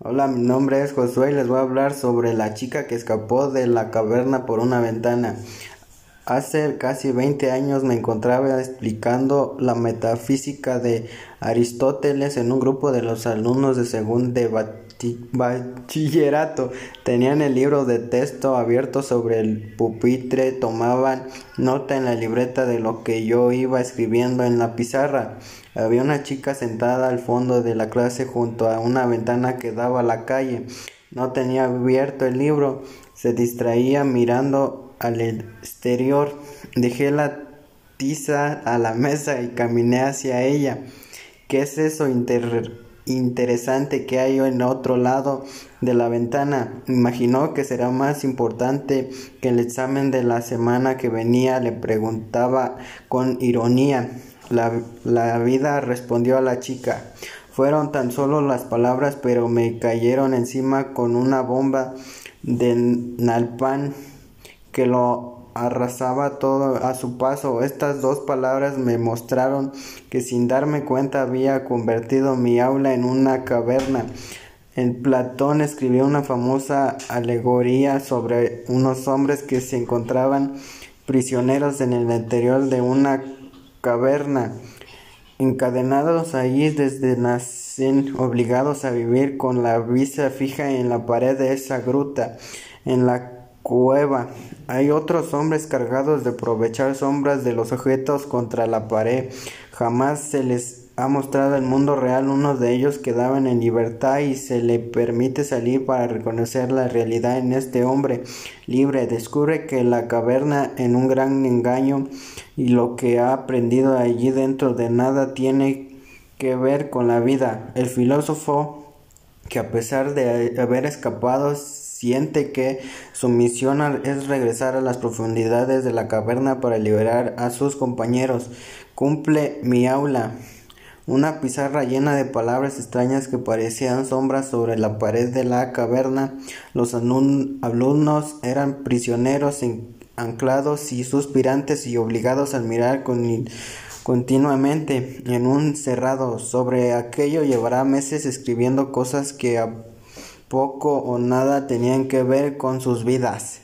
Hola, mi nombre es Josué y les voy a hablar sobre la chica que escapó de la caverna por una ventana. Hace casi 20 años me encontraba explicando la metafísica de Aristóteles en un grupo de los alumnos de segundo de bachillerato. Tenían el libro de texto abierto sobre el pupitre, tomaban nota en la libreta de lo que yo iba escribiendo en la pizarra. Había una chica sentada al fondo de la clase junto a una ventana que daba a la calle. No tenía abierto el libro, se distraía mirando al exterior. Dejé la tiza a la mesa y caminé hacia ella. ¿Qué es eso interesante que hay en otro lado de la ventana? Imaginó que será más importante que el examen de la semana que venía, le preguntaba con ironía. La, vida respondió a la chica. Fueron tan solo las palabras, pero me cayeron encima con una bomba de nalpan que lo arrasaba todo a su paso. Estas dos palabras me mostraron que sin darme cuenta había convertido mi aula en una caverna. En Platón escribió una famosa alegoría sobre unos hombres que se encontraban prisioneros en el interior de una caverna, encadenados allí desde nacen, obligados a vivir con la vista fija en la pared de esa gruta, en la cueva. Hay otros hombres cargados de aprovechar sombras de los objetos contra la pared. Jamás se les ha mostrado el mundo real, uno de ellos quedaban en libertad y se le permite salir para reconocer la realidad en este hombre libre. Descubre que la caverna en un gran engaño y lo que ha aprendido allí dentro de nada tiene que ver con la vida. El filósofo que a pesar de haber escapado siente que su misión es regresar a las profundidades de la caverna para liberar a sus compañeros. Cumple mi aula. Una pizarra llena de palabras extrañas que parecían sombras sobre la pared de la caverna. Los alumnos eran prisioneros anclados y suspirantes y obligados a mirar continuamente en un cerrado. Sobre aquello llevará meses escribiendo cosas que poco o nada tenían que ver con sus vidas.